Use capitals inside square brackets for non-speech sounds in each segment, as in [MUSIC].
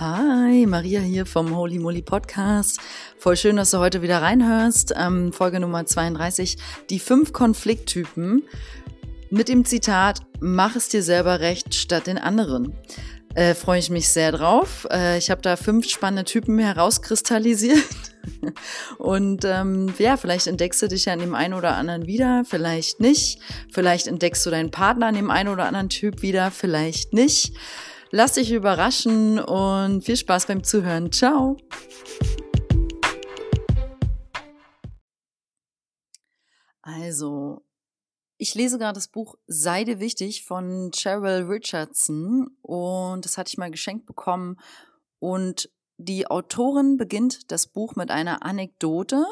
Hi, Maria hier vom Holy Moly Podcast. Voll schön, dass du heute wieder reinhörst. Ähm, Folge Nummer 32, die fünf Konflikttypen mit dem Zitat, mach es dir selber recht statt den anderen. Äh, Freue ich mich sehr drauf. Äh, ich habe da fünf spannende Typen herauskristallisiert. [LAUGHS] Und ähm, ja, vielleicht entdeckst du dich ja an dem einen oder anderen wieder, vielleicht nicht. Vielleicht entdeckst du deinen Partner an dem einen oder anderen Typ wieder, vielleicht nicht. Lass dich überraschen und viel Spaß beim Zuhören. Ciao. Also, ich lese gerade das Buch Seide wichtig von Cheryl Richardson und das hatte ich mal geschenkt bekommen und die Autorin beginnt das Buch mit einer Anekdote,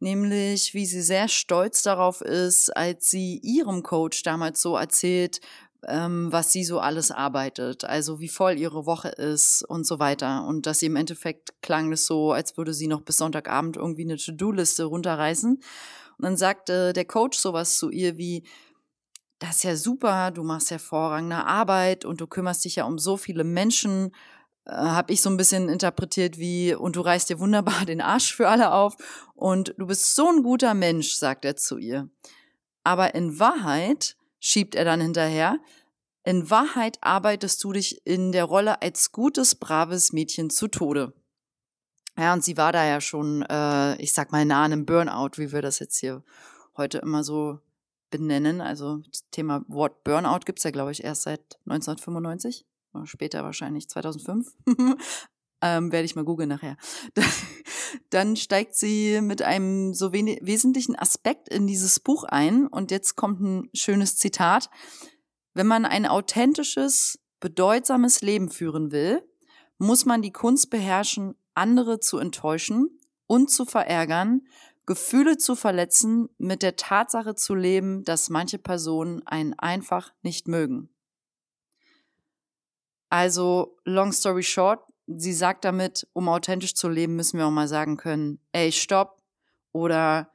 nämlich wie sie sehr stolz darauf ist, als sie ihrem Coach damals so erzählt, ähm, was sie so alles arbeitet, also wie voll ihre Woche ist und so weiter. Und dass sie im Endeffekt klang es so, als würde sie noch bis Sonntagabend irgendwie eine To-Do-Liste runterreißen. Und dann sagte der Coach sowas zu ihr wie, das ist ja super, du machst hervorragende Arbeit und du kümmerst dich ja um so viele Menschen, äh, habe ich so ein bisschen interpretiert wie, und du reißt dir wunderbar [LAUGHS] den Arsch für alle auf und du bist so ein guter Mensch, sagt er zu ihr. Aber in Wahrheit schiebt er dann hinterher. In Wahrheit arbeitest du dich in der Rolle als gutes, braves Mädchen zu Tode. Ja, und sie war da ja schon, äh, ich sag mal, nah an einem Burnout, wie wir das jetzt hier heute immer so benennen. Also das Thema Wort Burnout gibt's ja, glaube ich, erst seit 1995. Oder später wahrscheinlich 2005. [LAUGHS] ähm, werde ich mal googeln nachher. [LAUGHS] Dann steigt sie mit einem so wesentlichen Aspekt in dieses Buch ein. Und jetzt kommt ein schönes Zitat. Wenn man ein authentisches, bedeutsames Leben führen will, muss man die Kunst beherrschen, andere zu enttäuschen und zu verärgern, Gefühle zu verletzen, mit der Tatsache zu leben, dass manche Personen einen einfach nicht mögen. Also, long story short, sie sagt damit, um authentisch zu leben, müssen wir auch mal sagen können, ey, stopp. Oder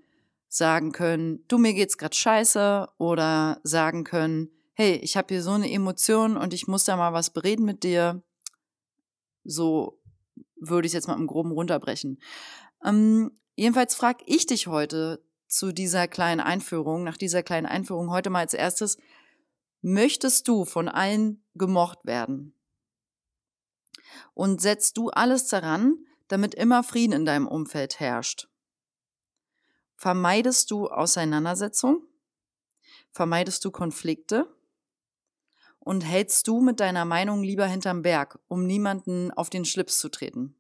sagen können, du, mir geht's grad scheiße. Oder sagen können, hey, ich habe hier so eine Emotion und ich muss da mal was bereden mit dir. So würde ich jetzt mal im Groben runterbrechen. Ähm, jedenfalls frage ich dich heute zu dieser kleinen Einführung, nach dieser kleinen Einführung heute mal als erstes, möchtest du von allen gemocht werden? Und setzt du alles daran, damit immer Frieden in deinem Umfeld herrscht. Vermeidest du Auseinandersetzung? Vermeidest du Konflikte? Und hältst du mit deiner Meinung lieber hinterm Berg, um niemanden auf den Schlips zu treten?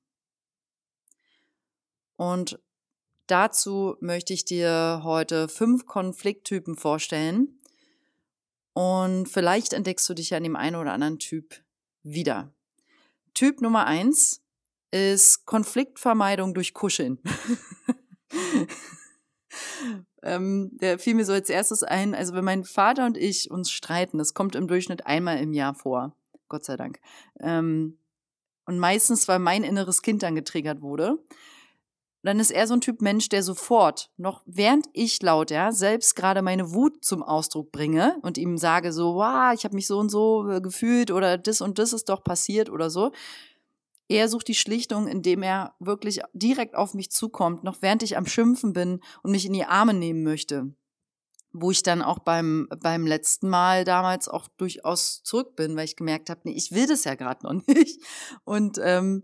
Und dazu möchte ich dir heute fünf Konflikttypen vorstellen. Und vielleicht entdeckst du dich an dem einen oder anderen Typ wieder. Typ Nummer eins ist Konfliktvermeidung durch Kuscheln. [LAUGHS] ähm, der fiel mir so als erstes ein, also wenn mein Vater und ich uns streiten, das kommt im Durchschnitt einmal im Jahr vor, Gott sei Dank. Ähm, und meistens, weil mein inneres Kind dann getriggert wurde, dann ist er so ein Typ Mensch, der sofort, noch während ich laut, ja, selbst gerade meine Wut zum Ausdruck bringe und ihm sage so, wow, ich habe mich so und so äh, gefühlt oder das und das ist doch passiert oder so. Er sucht die Schlichtung, indem er wirklich direkt auf mich zukommt, noch während ich am Schimpfen bin und mich in die Arme nehmen möchte. Wo ich dann auch beim, beim letzten Mal damals auch durchaus zurück bin, weil ich gemerkt habe, nee, ich will das ja gerade noch [LAUGHS] nicht. Und ähm,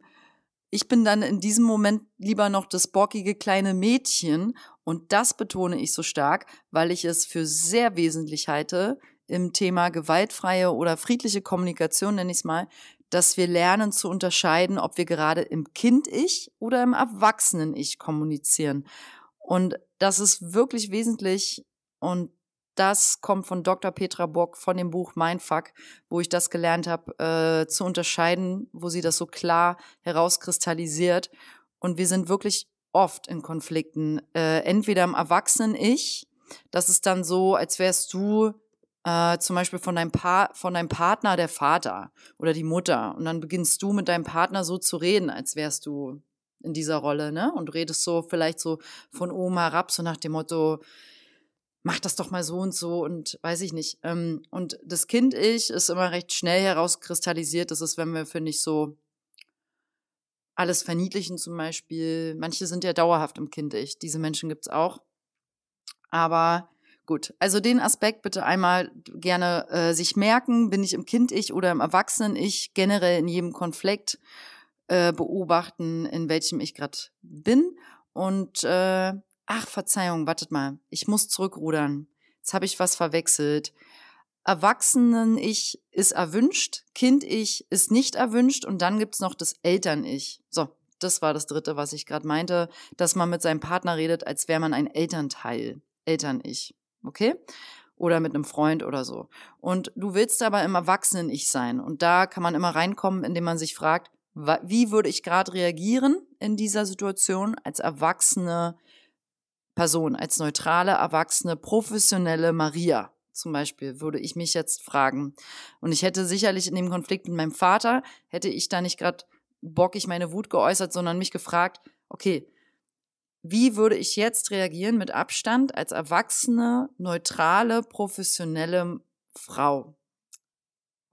ich bin dann in diesem Moment lieber noch das bockige kleine Mädchen und das betone ich so stark, weil ich es für sehr wesentlich halte im Thema gewaltfreie oder friedliche Kommunikation, nenne ich es mal, dass wir lernen zu unterscheiden, ob wir gerade im Kind-Ich oder im Erwachsenen-Ich kommunizieren. Und das ist wirklich wesentlich und das kommt von Dr. Petra Bock von dem Buch Mindfuck, wo ich das gelernt habe, äh, zu unterscheiden, wo sie das so klar herauskristallisiert. Und wir sind wirklich oft in Konflikten, äh, entweder im Erwachsenen-Ich, das ist dann so, als wärst du äh, zum Beispiel von deinem, pa von deinem Partner der Vater oder die Mutter. Und dann beginnst du mit deinem Partner so zu reden, als wärst du in dieser Rolle, ne? Und redest so vielleicht so von oben herab, so nach dem Motto, mach das doch mal so und so und weiß ich nicht. Ähm, und das Kind-Ich ist immer recht schnell herauskristallisiert. Das ist, wenn wir, finde ich, so alles verniedlichen zum Beispiel. Manche sind ja dauerhaft im Kind-Ich. Diese Menschen gibt es auch. Aber gut, also den Aspekt bitte einmal gerne äh, sich merken. Bin ich im Kind-Ich oder im Erwachsenen-Ich? Generell in jedem Konflikt äh, beobachten, in welchem ich gerade bin. Und äh, ach, Verzeihung, wartet mal, ich muss zurückrudern. Jetzt habe ich was verwechselt. Erwachsenen-Ich ist erwünscht, Kind-Ich ist nicht erwünscht und dann gibt's noch das Eltern-Ich. So, das war das Dritte, was ich gerade meinte, dass man mit seinem Partner redet, als wäre man ein Elternteil. Eltern-Ich. Okay? Oder mit einem Freund oder so. Und du willst aber im Erwachsenen-Ich sein. Und da kann man immer reinkommen, indem man sich fragt, wie würde ich gerade reagieren in dieser Situation als erwachsene Person, als neutrale, erwachsene, professionelle Maria zum Beispiel, würde ich mich jetzt fragen. Und ich hätte sicherlich in dem Konflikt mit meinem Vater, hätte ich da nicht gerade bockig meine Wut geäußert, sondern mich gefragt, okay, wie würde ich jetzt reagieren mit Abstand als erwachsene, neutrale, professionelle Frau?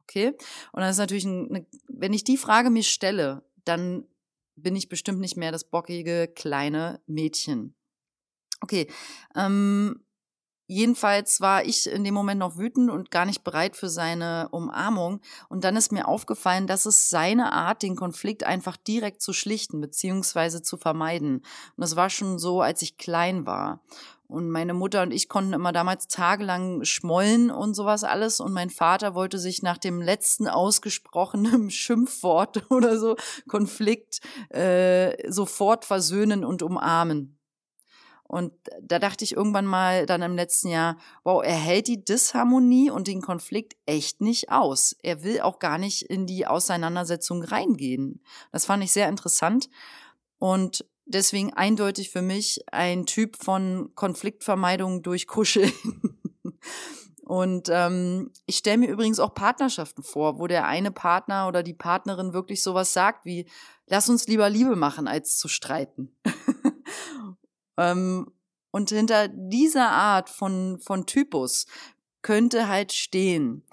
Okay? Und das ist natürlich, eine, wenn ich die Frage mir stelle, dann bin ich bestimmt nicht mehr das bockige kleine Mädchen. Okay, ähm, Jedenfalls war ich in dem Moment noch wütend und gar nicht bereit für seine Umarmung. Und dann ist mir aufgefallen, dass es seine Art, den Konflikt einfach direkt zu schlichten beziehungsweise zu vermeiden. Und das war schon so, als ich klein war. Und meine Mutter und ich konnten immer damals tagelang schmollen und sowas alles. Und mein Vater wollte sich nach dem letzten ausgesprochenen [LAUGHS] Schimpfwort oder so Konflikt äh, sofort versöhnen und umarmen. Und da dachte ich irgendwann mal dann im letzten Jahr, wow, er hält die Disharmonie und den Konflikt echt nicht aus. Er will auch gar nicht in die Auseinandersetzung reingehen. Das fand ich sehr interessant und deswegen eindeutig für mich ein Typ von Konfliktvermeidung durch Kuscheln. [LAUGHS] Und ähm, ich stelle mir übrigens auch Partnerschaften vor, wo der eine Partner oder die Partnerin wirklich sowas sagt wie, lass uns lieber Liebe machen, als zu streiten. [LAUGHS] Ähm, und hinter dieser Art von, von Typus könnte halt stehen,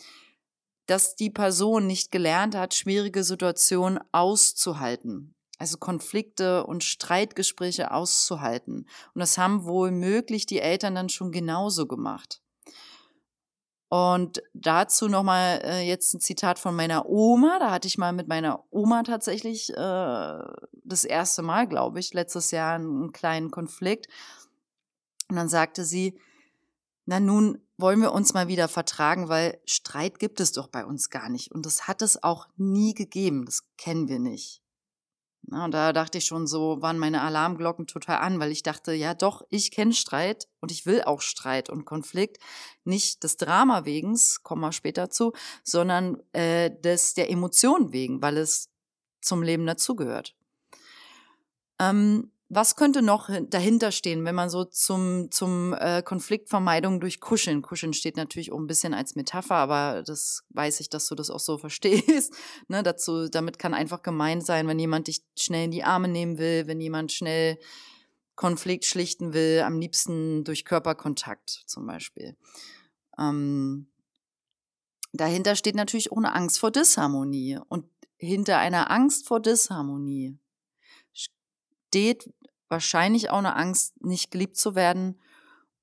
dass die Person nicht gelernt hat, schwierige Situationen auszuhalten. Also Konflikte und Streitgespräche auszuhalten. Und das haben wohl möglich die Eltern dann schon genauso gemacht. Und dazu nochmal äh, jetzt ein Zitat von meiner Oma. Da hatte ich mal mit meiner Oma tatsächlich äh, das erste Mal, glaube ich, letztes Jahr einen kleinen Konflikt. Und dann sagte sie, na nun wollen wir uns mal wieder vertragen, weil Streit gibt es doch bei uns gar nicht. Und das hat es auch nie gegeben. Das kennen wir nicht. Na, und da dachte ich schon so, waren meine Alarmglocken total an, weil ich dachte, ja doch, ich kenne Streit und ich will auch Streit und Konflikt. Nicht des Drama wegens, kommen wir später zu, sondern äh, des der Emotionen wegen, weil es zum Leben dazugehört. Ähm, was könnte noch dahinter stehen, wenn man so zum, zum äh, Konfliktvermeidung durch Kuscheln, Kuscheln steht natürlich auch ein bisschen als Metapher, aber das weiß ich, dass du das auch so [LAUGHS] verstehst. ne, dazu, damit kann einfach gemeint sein, wenn jemand dich schnell in die Arme nehmen will, wenn jemand schnell Konflikt schlichten will, am liebsten durch Körperkontakt zum Beispiel. Ähm, dahinter steht natürlich auch eine Angst vor Disharmonie. Und hinter einer Angst vor Disharmonie steht wahrscheinlich auch eine Angst, nicht geliebt zu werden.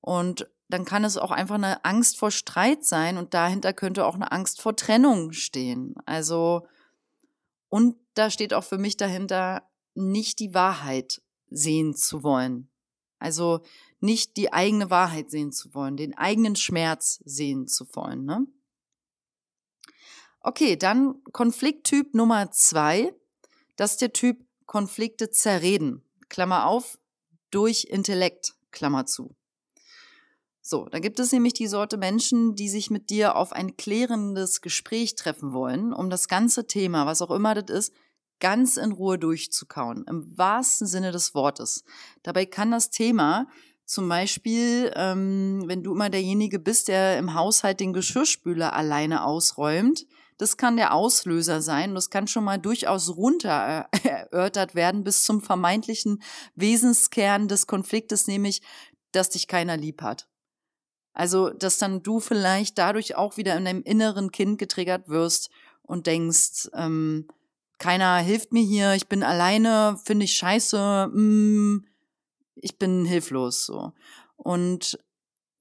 Und dann kann es auch einfach eine Angst vor Streit sein und dahinter könnte auch eine Angst vor Trennung stehen. Also, und da steht auch für mich dahinter, nicht die Wahrheit sehen zu wollen. Also nicht die eigene Wahrheit sehen zu wollen, den eigenen Schmerz sehen zu wollen. Ne? Okay, dann Konflikttyp Nummer zwei. Das ist der Typ Konflikte zerreden. Klammer auf, durch Intellekt, Klammer zu. So, da gibt es nämlich die Sorte Menschen, die sich mit dir auf ein klärendes Gespräch treffen wollen, um das ganze Thema, was auch immer das ist, ganz in Ruhe durchzukauen, im wahrsten Sinne des Wortes. Dabei kann das Thema zum Beispiel, ähm, wenn du immer derjenige bist, der im Haushalt den Geschirrspüler alleine ausräumt, das kann der Auslöser sein. Das kann schon mal durchaus runter [LAUGHS] erörtert werden bis zum vermeintlichen Wesenskern des Konfliktes, nämlich, dass dich keiner lieb hat. Also, dass dann du vielleicht dadurch auch wieder in deinem inneren Kind getriggert wirst und denkst, ähm, keiner hilft mir hier, ich bin alleine, finde ich scheiße, mm, ich bin hilflos so. Und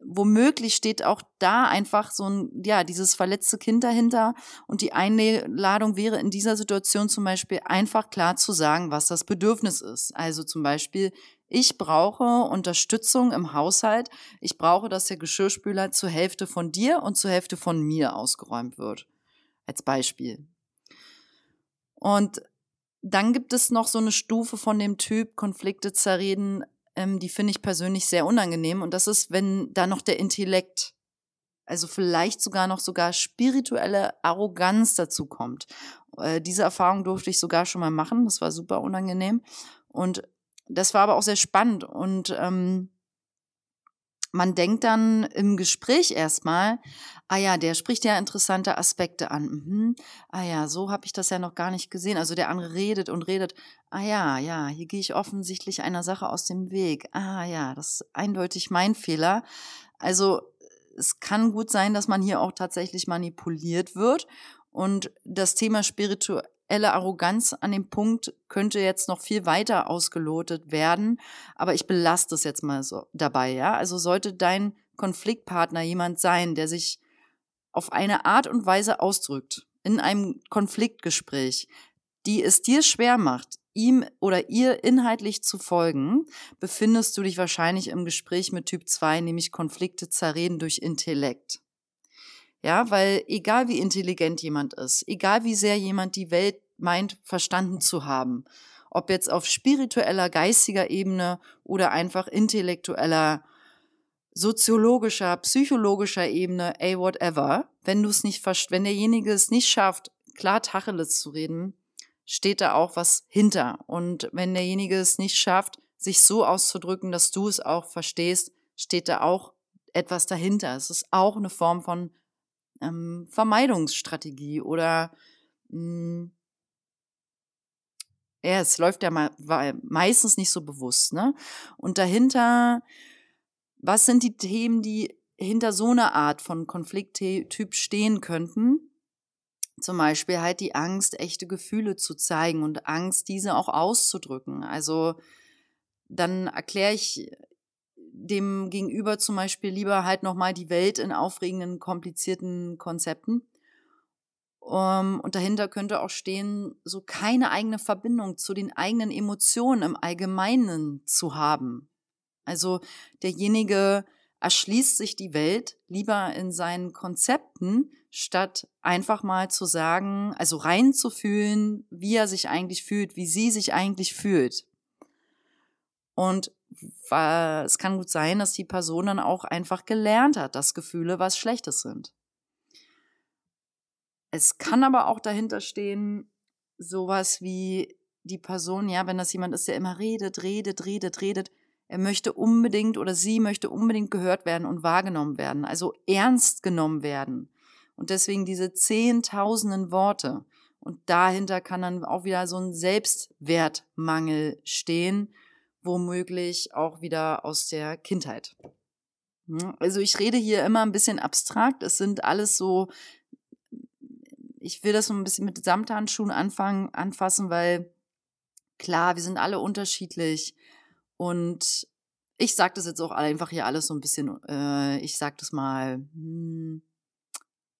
womöglich steht auch da einfach so ein, ja, dieses verletzte Kind dahinter. Und die Einladung wäre in dieser Situation zum Beispiel einfach klar zu sagen, was das Bedürfnis ist. Also zum Beispiel, ich brauche Unterstützung im Haushalt. Ich brauche, dass der Geschirrspüler zur Hälfte von dir und zur Hälfte von mir ausgeräumt wird. Als Beispiel. Und dann gibt es noch so eine Stufe von dem Typ Konflikte zerreden, ähm, die finde ich persönlich sehr unangenehm. Und das ist, wenn da noch der Intellekt, also vielleicht sogar noch sogar spirituelle Arroganz dazu kommt. Äh, diese Erfahrung durfte ich sogar schon mal machen. Das war super unangenehm. Und das war aber auch sehr spannend. Und ähm, man denkt dann im Gespräch erstmal, ah ja, der spricht ja interessante Aspekte an. Mhm. Ah ja, so habe ich das ja noch gar nicht gesehen. Also der andere redet und redet. Ah ja, ja, hier gehe ich offensichtlich einer Sache aus dem Weg. Ah ja, das ist eindeutig mein Fehler. Also es kann gut sein, dass man hier auch tatsächlich manipuliert wird. Und das Thema spirituelle Arroganz an dem Punkt könnte jetzt noch viel weiter ausgelotet werden. Aber ich belaste es jetzt mal so dabei, ja. Also sollte dein Konfliktpartner jemand sein, der sich auf eine Art und Weise ausdrückt in einem Konfliktgespräch, die es dir schwer macht, ihm oder ihr inhaltlich zu folgen, befindest du dich wahrscheinlich im Gespräch mit Typ 2, nämlich Konflikte zerreden durch Intellekt. Ja, weil egal wie intelligent jemand ist, egal wie sehr jemand die Welt meint, verstanden zu haben, ob jetzt auf spiritueller, geistiger Ebene oder einfach intellektueller, soziologischer, psychologischer Ebene, ey, whatever, wenn du es nicht, wenn derjenige es nicht schafft, klar Tacheles zu reden, steht da auch was hinter. Und wenn derjenige es nicht schafft, sich so auszudrücken, dass du es auch verstehst, steht da auch etwas dahinter. Es ist auch eine Form von ähm, Vermeidungsstrategie oder mh, hm, ja, es läuft ja mal, meistens nicht so bewusst, ne? Und dahinter, was sind die Themen, die hinter so einer Art von Konflikttyp stehen könnten? Zum Beispiel halt die Angst, echte Gefühle zu zeigen und Angst, diese auch auszudrücken. Also dann erkläre ich dem Gegenüber zum Beispiel lieber halt nochmal die Welt in aufregenden, komplizierten Konzepten. Um, und dahinter könnte auch stehen, so keine eigene Verbindung zu den eigenen Emotionen im Allgemeinen zu haben. Also derjenige erschließt sich die Welt lieber in seinen Konzepten, statt einfach mal zu sagen, also reinzufühlen, wie er sich eigentlich fühlt, wie sie sich eigentlich fühlt. Und es kann gut sein, dass die Person dann auch einfach gelernt hat, dass Gefühle was Schlechtes sind. Es kann aber auch dahinter stehen, sowas wie die Person, ja, wenn das jemand ist, der immer redet, redet, redet, redet, er möchte unbedingt oder sie möchte unbedingt gehört werden und wahrgenommen werden, also ernst genommen werden. Und deswegen diese zehntausenden Worte. Und dahinter kann dann auch wieder so ein Selbstwertmangel stehen, womöglich auch wieder aus der Kindheit. Hm, also ich rede hier immer ein bisschen abstrakt. Es sind alles so, ich will das so ein bisschen mit Samthandschuhen anfangen, anfassen, weil klar, wir sind alle unterschiedlich. Und ich sage das jetzt auch einfach hier alles so ein bisschen, äh, ich sag das mal, hm,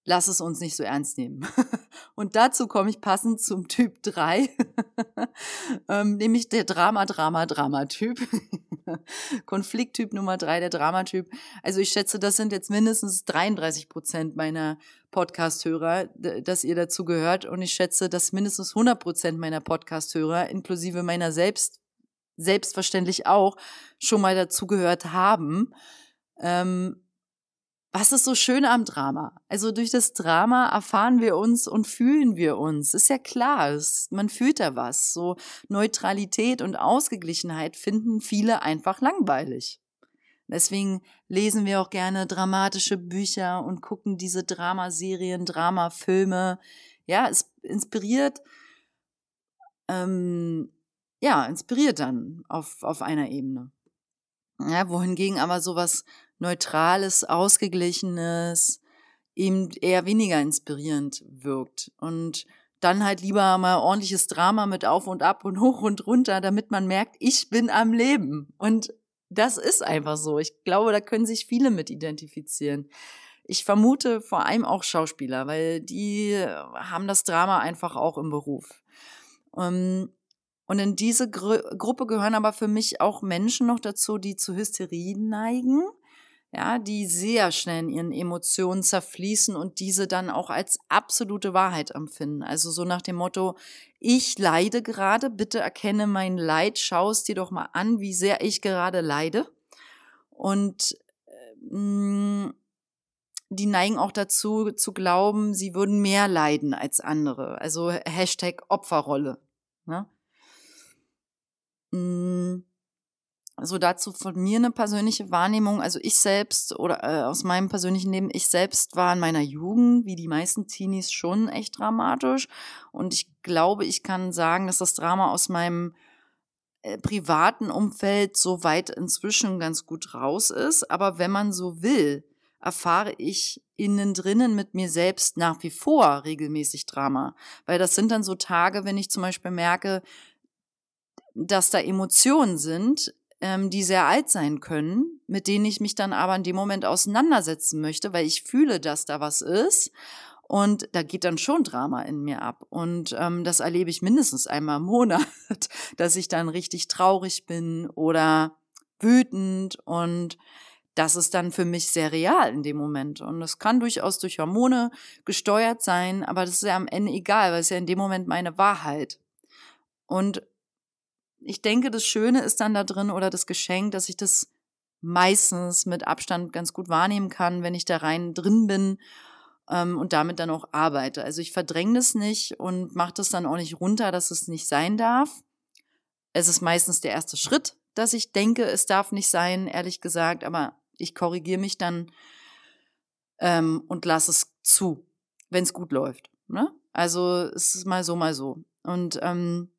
lass es uns nicht so ernst nehmen. [LAUGHS] Und dazu komme ich passend zum Typ 3, [LAUGHS] ähm, nämlich der Drama, Drama, Drama-Typ. [LAUGHS] Konflikttyp Nummer 3, der Dramatyp. Also ich schätze, das sind jetzt mindestens 33 Prozent meiner Podcast-Hörer, dass ihr dazu gehört. Und ich schätze, dass mindestens 100 Prozent meiner Podcast-Hörer, inklusive meiner selbst selbstverständlich auch schon mal dazugehört haben. Ähm, was ist so schön am Drama? Also durch das Drama erfahren wir uns und fühlen wir uns. Ist ja klar, ist, man fühlt da was. So Neutralität und Ausgeglichenheit finden viele einfach langweilig. Deswegen lesen wir auch gerne dramatische Bücher und gucken diese Dramaserien, Dramafilme. Ja, es inspiriert ähm, ja, inspiriert dann auf, auf einer Ebene. Ja, wohingegen aber sowas Neutrales, Ausgeglichenes eben eher weniger inspirierend wirkt. Und dann halt lieber mal ordentliches Drama mit auf und ab und hoch und runter, damit man merkt, ich bin am Leben. Und das ist einfach so. Ich glaube, da können sich viele mit identifizieren. Ich vermute vor allem auch Schauspieler, weil die haben das Drama einfach auch im Beruf. Ähm, und in diese Gru Gruppe gehören aber für mich auch Menschen noch dazu, die zu Hysterie neigen ja, die sehr schnell in ihren Emotionen zerfließen und diese dann auch als absolute Wahrheit empfinden. Also so nach dem Motto, ich leide gerade, bitte erkenne mein Leid, schau es dir doch mal an, wie sehr ich gerade leide. Und äh, die neigen auch dazu zu glauben, sie würden mehr leiden als andere. Also Hashtag Opferrolle. Ne? Mm also dazu von mir eine persönliche Wahrnehmung. Also ich selbst oder äh, aus meinem persönlichen Leben, ich selbst war in meiner Jugend, wie die meisten Teenies, schon echt dramatisch. Und ich glaube, ich kann sagen, dass das Drama aus meinem äh, privaten Umfeld so weit inzwischen ganz gut raus ist. Aber wenn man so will, erfahre ich innen drinnen mit mir selbst nach wie vor regelmäßig Drama. Weil das sind dann so Tage, wenn ich zum Beispiel merke, dass da Emotionen sind, ähm, die sehr alt sein können, mit denen ich mich dann aber in dem Moment auseinandersetzen möchte, weil ich fühle, dass da was ist. Und da geht dann schon Drama in mir ab. Und ähm, das erlebe ich mindestens einmal im Monat, [LAUGHS] dass ich dann richtig traurig bin oder wütend. Und das ist dann für mich sehr real in dem Moment. Und das kann durchaus durch Hormone gesteuert sein, aber das ist ja am Ende egal, weil es ja in dem Moment meine Wahrheit. Und ich denke, das Schöne ist dann da drin oder das Geschenk, dass ich das meistens mit Abstand ganz gut wahrnehmen kann, wenn ich da rein drin bin ähm, und damit dann auch arbeite. Also ich verdränge das nicht und mache das dann auch nicht runter, dass es nicht sein darf. Es ist meistens der erste Schritt, dass ich denke, es darf nicht sein, ehrlich gesagt, aber ich korrigiere mich dann ähm, und lasse es zu, wenn es gut läuft. Ne? Also es ist mal so, mal so. Und ähm,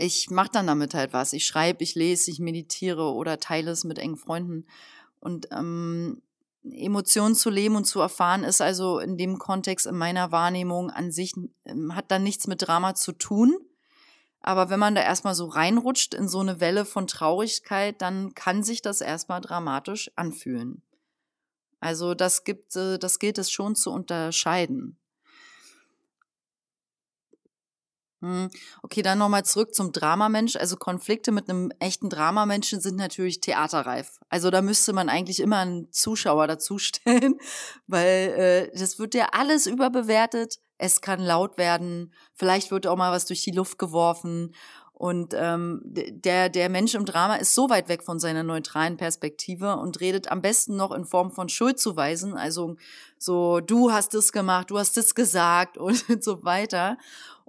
ich mache dann damit halt was. Ich schreibe, ich lese, ich meditiere oder teile es mit engen Freunden. Und ähm, Emotionen zu leben und zu erfahren ist also in dem Kontext in meiner Wahrnehmung an sich, ähm, hat dann nichts mit Drama zu tun. Aber wenn man da erstmal so reinrutscht in so eine Welle von Traurigkeit, dann kann sich das erstmal dramatisch anfühlen. Also das gibt, äh, das gilt es schon zu unterscheiden. Hm, okay, dann nochmal zurück zum Dramamensch. Also Konflikte mit einem echten Dramamenschen sind natürlich theaterreif. Also da müsste man eigentlich immer einen Zuschauer dazustellen, [LAUGHS] weil äh, das wird ja alles überbewertet. Es kann laut werden, vielleicht wird auch mal was durch die Luft geworfen. Und ähm, der, der Mensch im Drama ist so weit weg von seiner neutralen Perspektive und redet am besten noch in Form von Schuldzuweisen. Also so, du hast das gemacht, du hast das gesagt [LAUGHS] und so weiter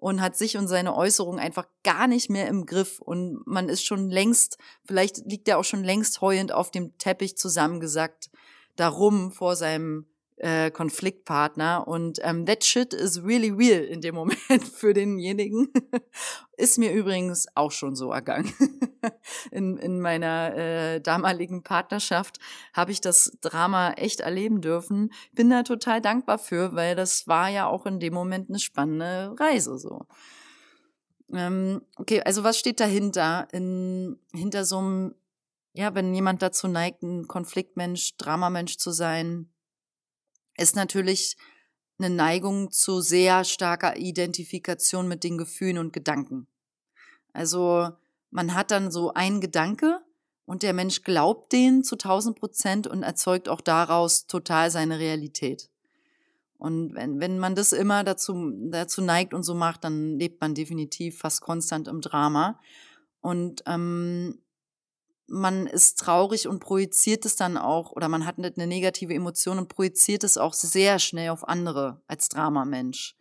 und hat sich und seine Äußerungen einfach gar nicht mehr im Griff. Und man ist schon längst, vielleicht liegt er auch schon längst heulend auf dem Teppich zusammengesackt, darum vor seinem äh, Konfliktpartner. Und ähm, that shit is really real in dem Moment [LAUGHS] für denjenigen. ist mir übrigens auch schon so ergangen. [LAUGHS] in, in meiner äh, damaligen Partnerschaft habe ich das Drama echt erleben dürfen. Bin da total dankbar für, weil das war ja auch in dem Moment eine spannende Reise so. Ähm, okay, also was steht dahinter? In, hinter so einem, ja, wenn jemand dazu neigt, ein Konfliktmensch, Dramamensch zu sein, ist natürlich eine Neigung zu sehr starker Identifikation mit den Gefühlen und Gedanken. Also man hat dann so einen Gedanke und der Mensch glaubt den zu 1000 Prozent und erzeugt auch daraus total seine Realität. Und wenn, wenn man das immer dazu, dazu neigt und so macht, dann lebt man definitiv fast konstant im Drama. Und ähm, man ist traurig und projiziert es dann auch, oder man hat eine negative Emotion und projiziert es auch sehr schnell auf andere als Dramamensch.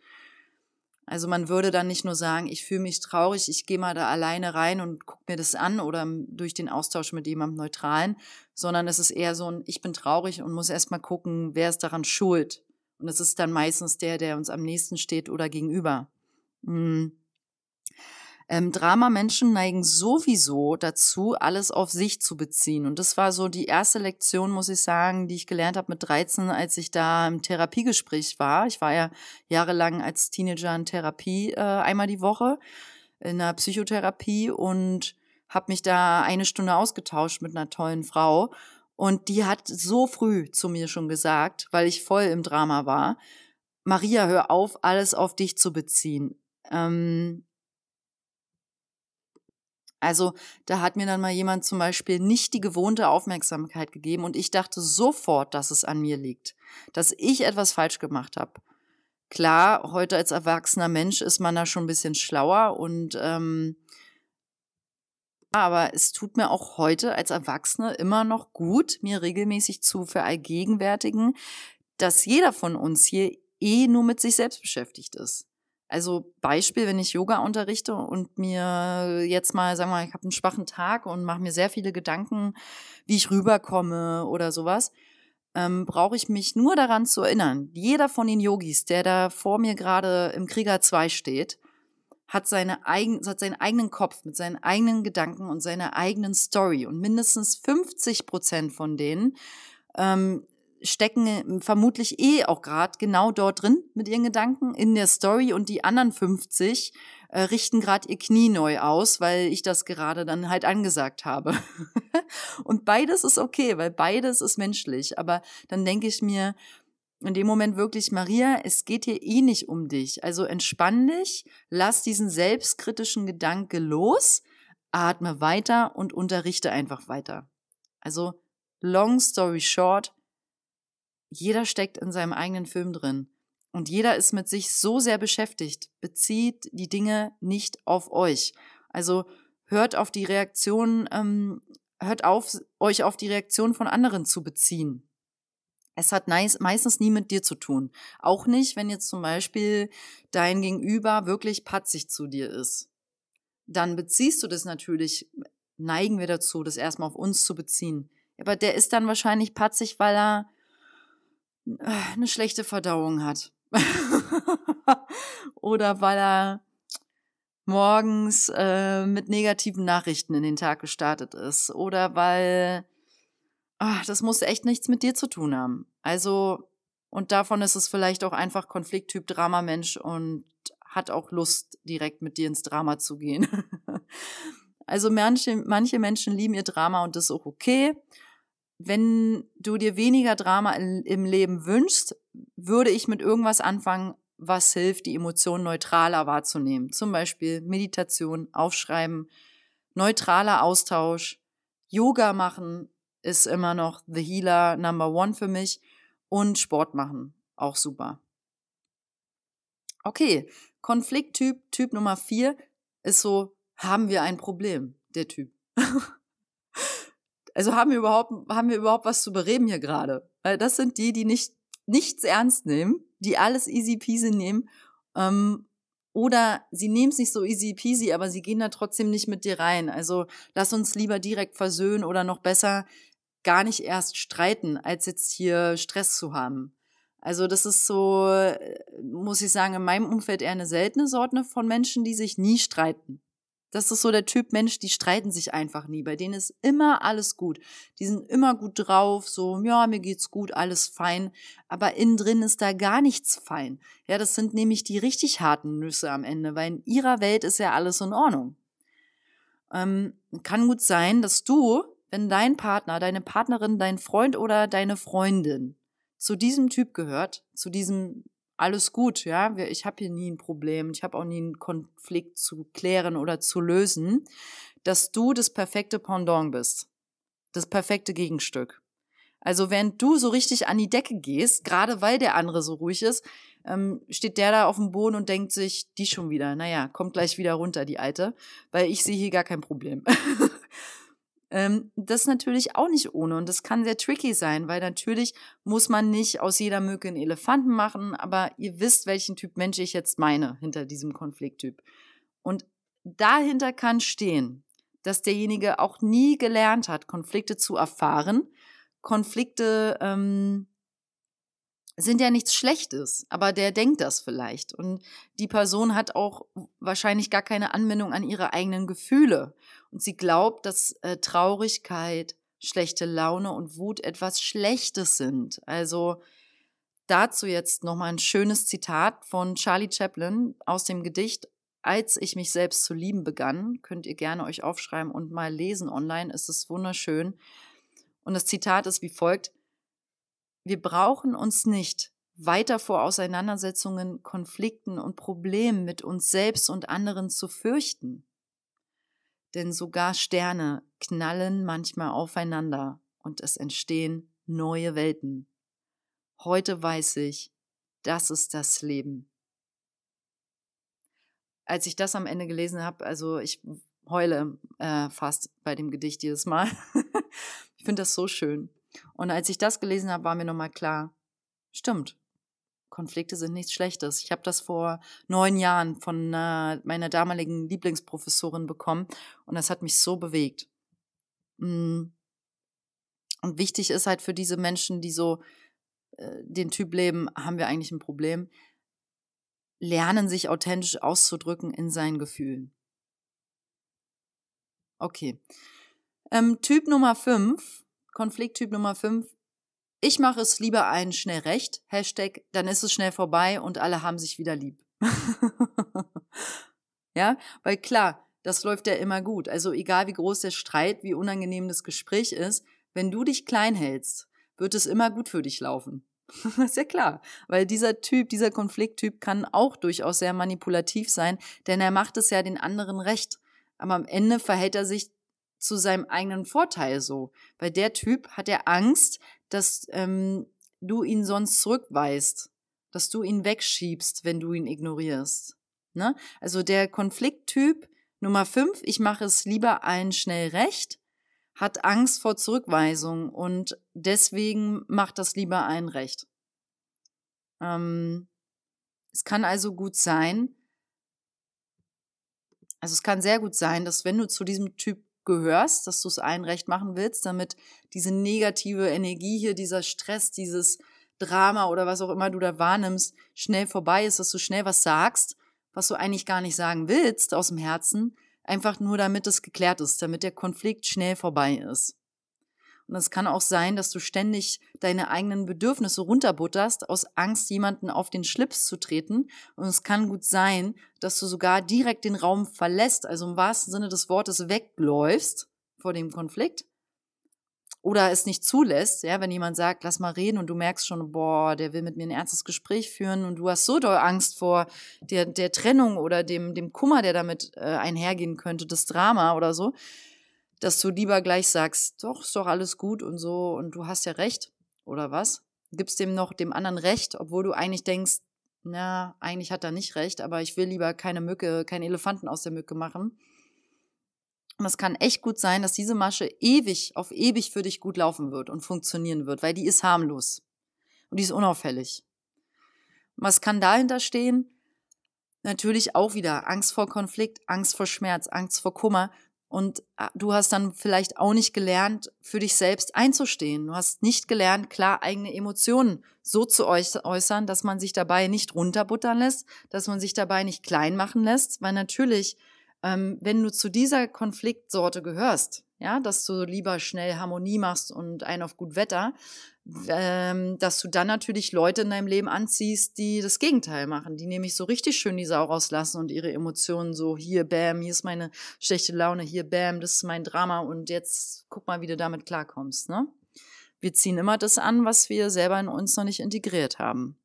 Also man würde dann nicht nur sagen, ich fühle mich traurig, ich gehe mal da alleine rein und gucke mir das an oder durch den Austausch mit jemandem Neutralen, sondern es ist eher so ein, ich bin traurig und muss erst mal gucken, wer ist daran schuld. Und es ist dann meistens der, der uns am nächsten steht oder gegenüber. Hm. Ähm, Dramamenschen neigen sowieso dazu, alles auf sich zu beziehen. Und das war so die erste Lektion, muss ich sagen, die ich gelernt habe mit 13, als ich da im Therapiegespräch war. Ich war ja jahrelang als Teenager in Therapie äh, einmal die Woche in einer Psychotherapie und habe mich da eine Stunde ausgetauscht mit einer tollen Frau. Und die hat so früh zu mir schon gesagt, weil ich voll im Drama war, Maria, hör auf, alles auf dich zu beziehen. Ähm, also da hat mir dann mal jemand zum Beispiel nicht die gewohnte Aufmerksamkeit gegeben und ich dachte sofort, dass es an mir liegt, dass ich etwas falsch gemacht habe. Klar, heute als erwachsener Mensch ist man da schon ein bisschen schlauer und ähm, aber es tut mir auch heute als Erwachsene immer noch gut, mir regelmäßig zu verallgegenwärtigen, dass jeder von uns hier eh nur mit sich selbst beschäftigt ist. Also Beispiel, wenn ich Yoga unterrichte und mir jetzt mal, sagen wir mal, ich habe einen schwachen Tag und mache mir sehr viele Gedanken, wie ich rüberkomme oder sowas, ähm, brauche ich mich nur daran zu erinnern. Jeder von den Yogis, der da vor mir gerade im Krieger 2 steht, hat, seine eigen, hat seinen eigenen Kopf mit seinen eigenen Gedanken und seiner eigenen Story. Und mindestens 50 Prozent von denen ähm, stecken äh, vermutlich eh auch gerade genau dort drin mit ihren Gedanken in der Story und die anderen 50 äh, richten gerade ihr Knie neu aus, weil ich das gerade dann halt angesagt habe. [LAUGHS] und beides ist okay, weil beides ist menschlich. Aber dann denke ich mir in dem Moment wirklich, Maria, es geht hier eh nicht um dich. Also entspann dich, lass diesen selbstkritischen Gedanke los, atme weiter und unterrichte einfach weiter. Also long story short, jeder steckt in seinem eigenen Film drin. Und jeder ist mit sich so sehr beschäftigt. Bezieht die Dinge nicht auf euch. Also hört auf die Reaktion, ähm, hört auf, euch auf die Reaktion von anderen zu beziehen. Es hat meistens nie mit dir zu tun. Auch nicht, wenn jetzt zum Beispiel dein Gegenüber wirklich patzig zu dir ist. Dann beziehst du das natürlich, neigen wir dazu, das erstmal auf uns zu beziehen. Aber der ist dann wahrscheinlich patzig, weil er eine schlechte Verdauung hat. [LAUGHS] Oder weil er morgens äh, mit negativen Nachrichten in den Tag gestartet ist. Oder weil ach, das muss echt nichts mit dir zu tun haben. Also, und davon ist es vielleicht auch einfach Konflikttyp Dramamensch und hat auch Lust, direkt mit dir ins Drama zu gehen. [LAUGHS] also manche, manche Menschen lieben ihr Drama und das ist auch okay wenn du dir weniger Drama im Leben wünschst, würde ich mit irgendwas anfangen, was hilft, die Emotionen neutraler wahrzunehmen. Zum Beispiel Meditation, Aufschreiben, neutraler Austausch, Yoga machen ist immer noch The Healer Number One für mich und Sport machen, auch super. Okay, Konflikttyp, Typ Nummer vier ist so, haben wir ein Problem, der Typ. [LAUGHS] Also haben wir überhaupt, haben wir überhaupt was zu bereden hier gerade? Weil das sind die, die nicht, nichts ernst nehmen, die alles easy peasy nehmen, ähm, oder sie nehmen es nicht so easy peasy, aber sie gehen da trotzdem nicht mit dir rein. Also lass uns lieber direkt versöhnen oder noch besser gar nicht erst streiten, als jetzt hier Stress zu haben. Also das ist so, äh, muss ich sagen, in meinem Umfeld eher eine seltene Sorte von Menschen, die sich nie streiten. Das ist so der Typ Mensch, die streiten sich einfach nie. Bei denen ist immer alles gut. Die sind immer gut drauf, so, ja, mir geht's gut, alles fein. Aber innen drin ist da gar nichts fein. Ja, das sind nämlich die richtig harten Nüsse am Ende, weil in ihrer Welt ist ja alles in Ordnung. Ähm, kann gut sein, dass du, wenn dein Partner, deine Partnerin, dein Freund oder deine Freundin zu diesem Typ gehört, zu diesem alles gut, ja, ich habe hier nie ein Problem, ich habe auch nie einen Konflikt zu klären oder zu lösen, dass du das perfekte Pendant bist, das perfekte Gegenstück. Also während du so richtig an die Decke gehst, gerade weil der andere so ruhig ist, ähm, steht der da auf dem Boden und denkt sich, die schon wieder, naja, kommt gleich wieder runter, die Alte, weil ich sehe hier gar kein Problem. [LAUGHS] Ähm, das natürlich auch nicht ohne und das kann sehr tricky sein, weil natürlich muss man nicht aus jeder Mücke einen Elefanten machen, aber ihr wisst, welchen Typ Mensch ich jetzt meine hinter diesem Konflikttyp. Und dahinter kann stehen, dass derjenige auch nie gelernt hat, Konflikte zu erfahren, Konflikte ähm, sind ja nichts Schlechtes, aber der denkt das vielleicht. Und die Person hat auch wahrscheinlich gar keine Anbindung an ihre eigenen Gefühle. Und sie glaubt, dass äh, Traurigkeit, schlechte Laune und Wut etwas Schlechtes sind. Also dazu jetzt nochmal ein schönes Zitat von Charlie Chaplin aus dem Gedicht Als ich mich selbst zu lieben begann. Könnt ihr gerne euch aufschreiben und mal lesen online. Es ist wunderschön. Und das Zitat ist wie folgt. Wir brauchen uns nicht weiter vor Auseinandersetzungen, Konflikten und Problemen mit uns selbst und anderen zu fürchten. Denn sogar Sterne knallen manchmal aufeinander und es entstehen neue Welten. Heute weiß ich, das ist das Leben. Als ich das am Ende gelesen habe, also ich heule äh, fast bei dem Gedicht jedes Mal. [LAUGHS] ich finde das so schön. Und als ich das gelesen habe, war mir nochmal klar, stimmt, Konflikte sind nichts Schlechtes. Ich habe das vor neun Jahren von äh, meiner damaligen Lieblingsprofessorin bekommen und das hat mich so bewegt. Mm. Und wichtig ist halt für diese Menschen, die so äh, den Typ leben, haben wir eigentlich ein Problem, lernen sich authentisch auszudrücken in seinen Gefühlen. Okay. Ähm, typ Nummer fünf Konflikttyp Nummer 5. Ich mache es lieber einen schnell recht. Hashtag, dann ist es schnell vorbei und alle haben sich wieder lieb. [LAUGHS] ja, weil klar, das läuft ja immer gut. Also egal wie groß der Streit, wie unangenehm das Gespräch ist, wenn du dich klein hältst, wird es immer gut für dich laufen. [LAUGHS] ist ja klar, weil dieser Typ, dieser Konflikttyp kann auch durchaus sehr manipulativ sein, denn er macht es ja den anderen recht. Aber am Ende verhält er sich zu seinem eigenen Vorteil so. Weil der Typ hat ja Angst, dass ähm, du ihn sonst zurückweist, dass du ihn wegschiebst, wenn du ihn ignorierst. Ne? Also der Konflikttyp Nummer fünf, ich mache es lieber allen schnell recht, hat Angst vor Zurückweisung und deswegen macht das lieber allen recht. Ähm, es kann also gut sein, also es kann sehr gut sein, dass wenn du zu diesem Typ gehörst, dass du es allen recht machen willst, damit diese negative Energie hier, dieser Stress, dieses Drama oder was auch immer du da wahrnimmst, schnell vorbei ist, dass du schnell was sagst, was du eigentlich gar nicht sagen willst aus dem Herzen, einfach nur damit es geklärt ist, damit der Konflikt schnell vorbei ist. Und es kann auch sein, dass du ständig deine eigenen Bedürfnisse runterbutterst, aus Angst, jemanden auf den Schlips zu treten. Und es kann gut sein, dass du sogar direkt den Raum verlässt, also im wahrsten Sinne des Wortes wegläufst vor dem Konflikt. Oder es nicht zulässt, ja, wenn jemand sagt, lass mal reden und du merkst schon, boah, der will mit mir ein ernstes Gespräch führen und du hast so doll Angst vor der, der Trennung oder dem, dem Kummer, der damit äh, einhergehen könnte, das Drama oder so, dass du lieber gleich sagst, doch, ist doch alles gut und so und du hast ja recht oder was? Gibst dem noch dem anderen recht, obwohl du eigentlich denkst, na, eigentlich hat er nicht recht, aber ich will lieber keine Mücke, keinen Elefanten aus der Mücke machen. Und es kann echt gut sein, dass diese Masche ewig, auf ewig für dich gut laufen wird und funktionieren wird, weil die ist harmlos und die ist unauffällig. Was kann dahinter stehen? Natürlich auch wieder Angst vor Konflikt, Angst vor Schmerz, Angst vor Kummer. Und ah, du hast dann vielleicht auch nicht gelernt, für dich selbst einzustehen. Du hast nicht gelernt, klar eigene Emotionen so zu äußern, dass man sich dabei nicht runterbuttern lässt, dass man sich dabei nicht klein machen lässt. Weil natürlich, ähm, wenn du zu dieser Konfliktsorte gehörst, ja, dass du lieber schnell Harmonie machst und einen auf gut Wetter, ähm, dass du dann natürlich Leute in deinem Leben anziehst, die das Gegenteil machen, die nämlich so richtig schön die Sau rauslassen und ihre Emotionen so, hier, bam, hier ist meine schlechte Laune, hier, bam, das ist mein Drama und jetzt guck mal, wie du damit klarkommst, ne? Wir ziehen immer das an, was wir selber in uns noch nicht integriert haben.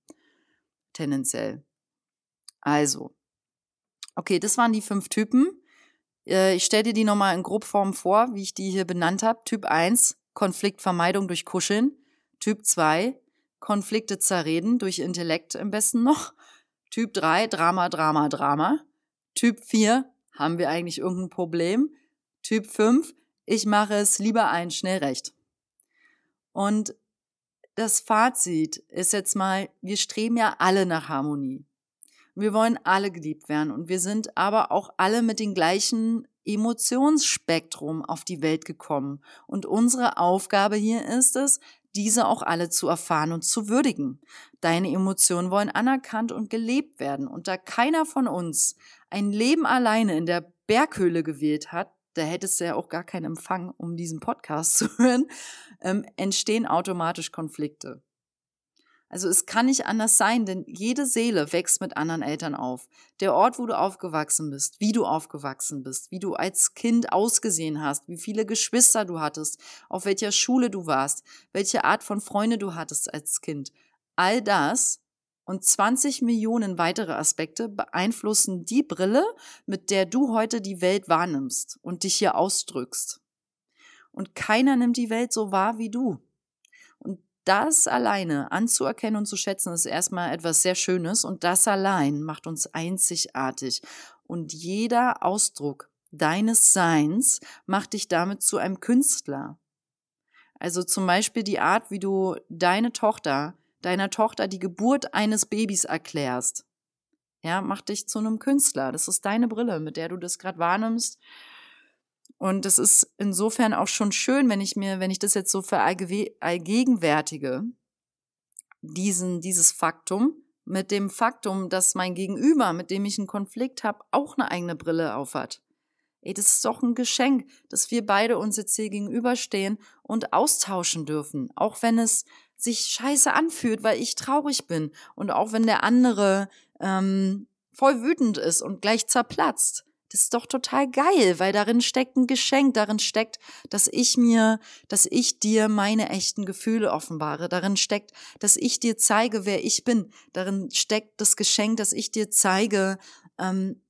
Tendenziell. Also. Okay, das waren die fünf Typen. Äh, ich stelle dir die nochmal in Grobform vor, wie ich die hier benannt habe. Typ 1, Konfliktvermeidung durch Kuscheln. Typ 2, Konflikte zerreden durch Intellekt am besten noch. Typ 3, Drama, Drama, Drama. Typ 4, haben wir eigentlich irgendein Problem? Typ 5, ich mache es lieber ein schnell recht. Und das Fazit ist jetzt mal, wir streben ja alle nach Harmonie. Wir wollen alle geliebt werden und wir sind aber auch alle mit den gleichen Emotionsspektrum auf die Welt gekommen. Und unsere Aufgabe hier ist es, diese auch alle zu erfahren und zu würdigen. Deine Emotionen wollen anerkannt und gelebt werden. Und da keiner von uns ein Leben alleine in der Berghöhle gewählt hat, da hättest du ja auch gar keinen Empfang, um diesen Podcast [LAUGHS] zu hören, ähm, entstehen automatisch Konflikte. Also es kann nicht anders sein, denn jede Seele wächst mit anderen Eltern auf. Der Ort, wo du aufgewachsen bist, wie du aufgewachsen bist, wie du als Kind ausgesehen hast, wie viele Geschwister du hattest, auf welcher Schule du warst, welche Art von Freunde du hattest als Kind. All das und 20 Millionen weitere Aspekte beeinflussen die Brille, mit der du heute die Welt wahrnimmst und dich hier ausdrückst. Und keiner nimmt die Welt so wahr wie du. Das alleine anzuerkennen und zu schätzen, ist erstmal etwas sehr Schönes und das allein macht uns einzigartig. Und jeder Ausdruck deines Seins macht dich damit zu einem Künstler. Also zum Beispiel die Art, wie du deine Tochter deiner Tochter die Geburt eines Babys erklärst. Ja, mach dich zu einem Künstler. Das ist deine Brille, mit der du das gerade wahrnimmst. Und das ist insofern auch schon schön, wenn ich mir, wenn ich das jetzt so verallgegenwärtige, diesen, dieses Faktum, mit dem Faktum, dass mein Gegenüber, mit dem ich einen Konflikt habe, auch eine eigene Brille aufhat. Ey, das ist doch ein Geschenk, dass wir beide uns jetzt hier gegenüberstehen und austauschen dürfen. Auch wenn es sich scheiße anfühlt, weil ich traurig bin. Und auch wenn der andere ähm, voll wütend ist und gleich zerplatzt. Ist doch total geil, weil darin steckt ein Geschenk, darin steckt, dass ich mir, dass ich dir meine echten Gefühle offenbare, darin steckt, dass ich dir zeige, wer ich bin, darin steckt das Geschenk, dass ich dir zeige, ähm,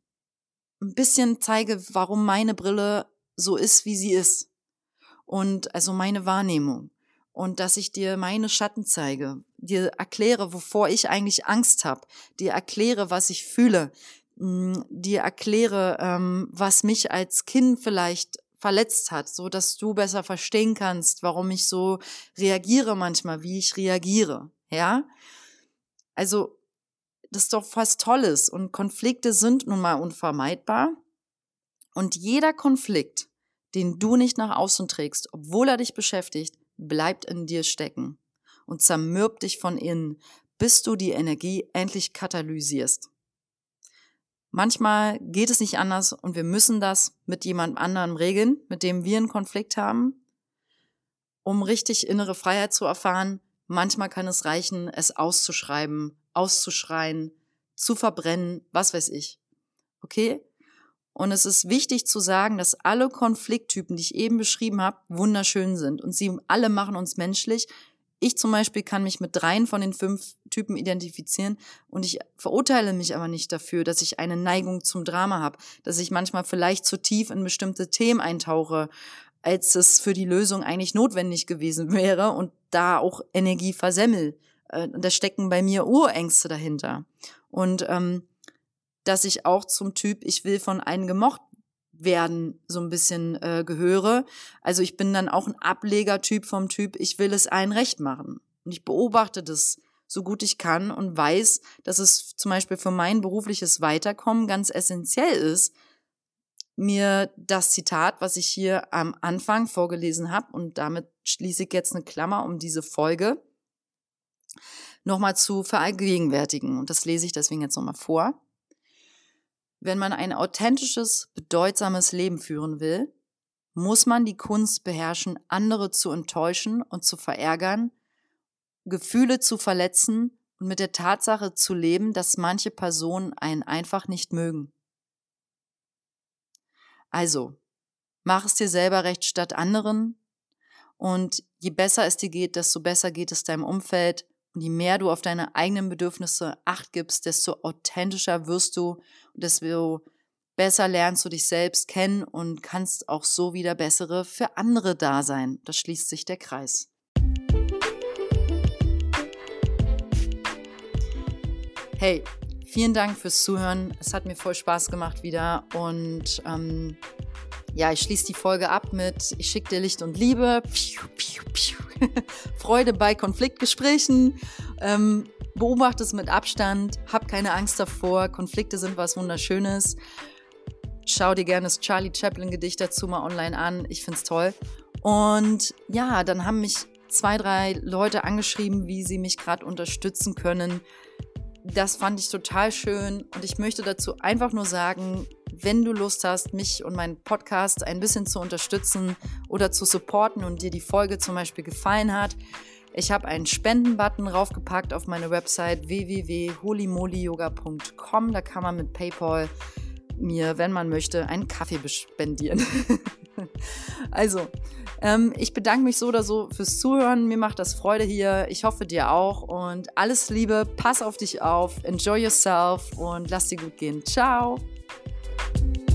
ein bisschen zeige, warum meine Brille so ist, wie sie ist. Und also meine Wahrnehmung. Und dass ich dir meine Schatten zeige, dir erkläre, wovor ich eigentlich Angst habe, dir erkläre, was ich fühle, mm, dir erkläre, ähm, was mich als Kind vielleicht verletzt hat, so dass du besser verstehen kannst, warum ich so reagiere manchmal, wie ich reagiere, ja? Also, das ist doch was Tolles und Konflikte sind nun mal unvermeidbar und jeder Konflikt, den du nicht nach außen trägst, obwohl er dich beschäftigt, bleibt in dir stecken und zermürbt dich von innen, bis du die Energie endlich katalysierst. Manchmal geht es nicht anders und wir müssen das mit jemand anderem regeln, mit dem wir einen Konflikt haben, um richtig innere Freiheit zu erfahren. Manchmal kann es reichen, es auszuschreiben, auszuschreien, zu verbrennen, was weiß ich. Okay? Und es ist wichtig zu sagen, dass alle Konflikttypen, die ich eben beschrieben habe, wunderschön sind. Und sie alle machen uns menschlich. Ich zum Beispiel kann mich mit dreien von den fünf Typen identifizieren und ich verurteile mich aber nicht dafür, dass ich eine Neigung zum Drama habe, dass ich manchmal vielleicht zu tief in bestimmte Themen eintauche, als es für die Lösung eigentlich notwendig gewesen wäre und da auch Energie versemmel. Äh, da stecken bei mir Urängste dahinter. Und ähm, dass ich auch zum Typ, ich will von einem gemocht werden, so ein bisschen äh, gehöre. Also ich bin dann auch ein Ablegertyp vom Typ, ich will es allen recht machen. Und ich beobachte das so gut ich kann und weiß, dass es zum Beispiel für mein berufliches Weiterkommen ganz essentiell ist, mir das Zitat, was ich hier am Anfang vorgelesen habe, und damit schließe ich jetzt eine Klammer um diese Folge, nochmal zu verallgegenwärtigen. Und das lese ich deswegen jetzt nochmal vor. Wenn man ein authentisches, bedeutsames Leben führen will, muss man die Kunst beherrschen, andere zu enttäuschen und zu verärgern, Gefühle zu verletzen und mit der Tatsache zu leben, dass manche Personen einen einfach nicht mögen. Also, mach es dir selber recht statt anderen und je besser es dir geht, desto besser geht es deinem Umfeld und je mehr du auf deine eigenen Bedürfnisse acht gibst, desto authentischer wirst du und desto besser lernst du dich selbst kennen und kannst auch so wieder bessere für andere da sein. Das schließt sich der Kreis. Hey, vielen Dank fürs Zuhören. Es hat mir voll Spaß gemacht wieder und ähm, ja, ich schließe die Folge ab mit Ich schicke dir Licht und Liebe. [LAUGHS] Freude bei Konfliktgesprächen. Ähm, beobachte es mit Abstand. Hab keine Angst davor. Konflikte sind was Wunderschönes. Schau dir gerne das Charlie Chaplin Gedicht dazu mal online an. Ich find's toll. Und ja, dann haben mich zwei, drei Leute angeschrieben, wie sie mich gerade unterstützen können. Das fand ich total schön und ich möchte dazu einfach nur sagen, wenn du Lust hast, mich und meinen Podcast ein bisschen zu unterstützen oder zu supporten und dir die Folge zum Beispiel gefallen hat, ich habe einen Spendenbutton raufgepackt auf meine Website www.holymolyoga.com. Da kann man mit PayPal mir, wenn man möchte, einen Kaffee bespendieren. [LAUGHS] also, ähm, ich bedanke mich so oder so fürs Zuhören. Mir macht das Freude hier. Ich hoffe dir auch. Und alles Liebe, pass auf dich auf, enjoy yourself und lass dir gut gehen. Ciao. Thank you.